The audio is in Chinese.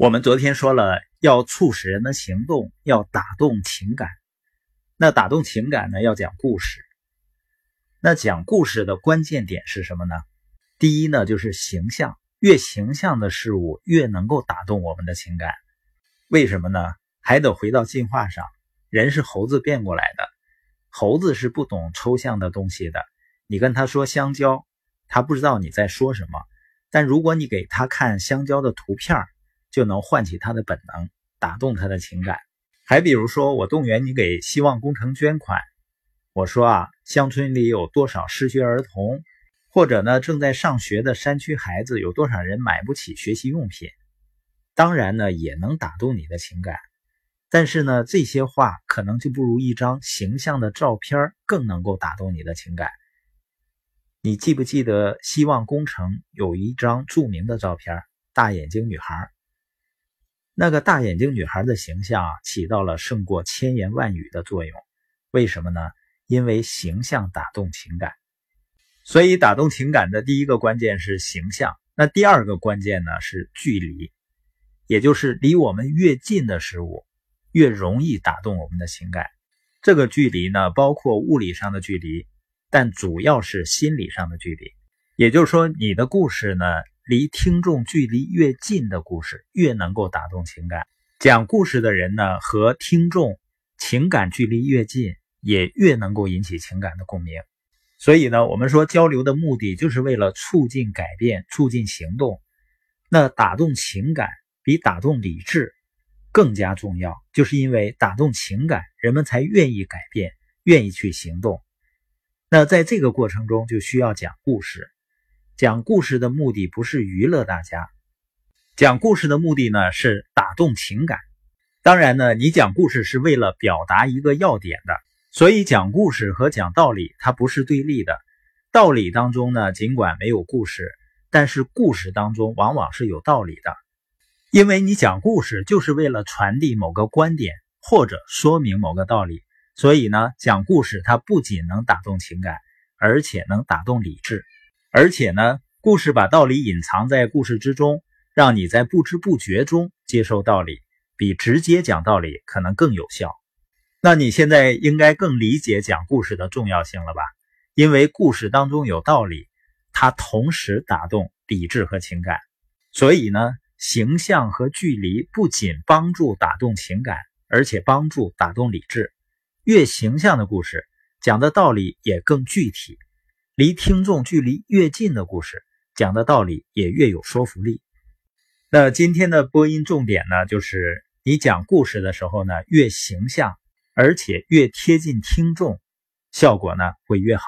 我们昨天说了，要促使人的行动，要打动情感。那打动情感呢，要讲故事。那讲故事的关键点是什么呢？第一呢，就是形象，越形象的事物越能够打动我们的情感。为什么呢？还得回到进化上，人是猴子变过来的，猴子是不懂抽象的东西的。你跟他说香蕉，他不知道你在说什么。但如果你给他看香蕉的图片就能唤起他的本能，打动他的情感。还比如说，我动员你给希望工程捐款，我说啊，乡村里有多少失学儿童，或者呢正在上学的山区孩子，有多少人买不起学习用品？当然呢，也能打动你的情感。但是呢，这些话可能就不如一张形象的照片更能够打动你的情感。你记不记得希望工程有一张著名的照片，大眼睛女孩？那个大眼睛女孩的形象啊起到了胜过千言万语的作用，为什么呢？因为形象打动情感，所以打动情感的第一个关键是形象。那第二个关键呢是距离，也就是离我们越近的事物，越容易打动我们的情感。这个距离呢，包括物理上的距离，但主要是心理上的距离。也就是说，你的故事呢？离听众距离越近的故事，越能够打动情感。讲故事的人呢，和听众情感距离越近，也越能够引起情感的共鸣。所以呢，我们说交流的目的就是为了促进改变、促进行动。那打动情感比打动理智更加重要，就是因为打动情感，人们才愿意改变，愿意去行动。那在这个过程中，就需要讲故事。讲故事的目的不是娱乐大家，讲故事的目的呢是打动情感。当然呢，你讲故事是为了表达一个要点的，所以讲故事和讲道理它不是对立的。道理当中呢，尽管没有故事，但是故事当中往往是有道理的，因为你讲故事就是为了传递某个观点或者说明某个道理，所以呢，讲故事它不仅能打动情感，而且能打动理智。而且呢，故事把道理隐藏在故事之中，让你在不知不觉中接受道理，比直接讲道理可能更有效。那你现在应该更理解讲故事的重要性了吧？因为故事当中有道理，它同时打动理智和情感。所以呢，形象和距离不仅帮助打动情感，而且帮助打动理智。越形象的故事，讲的道理也更具体。离听众距离越近的故事，讲的道理也越有说服力。那今天的播音重点呢，就是你讲故事的时候呢，越形象，而且越贴近听众，效果呢会越好。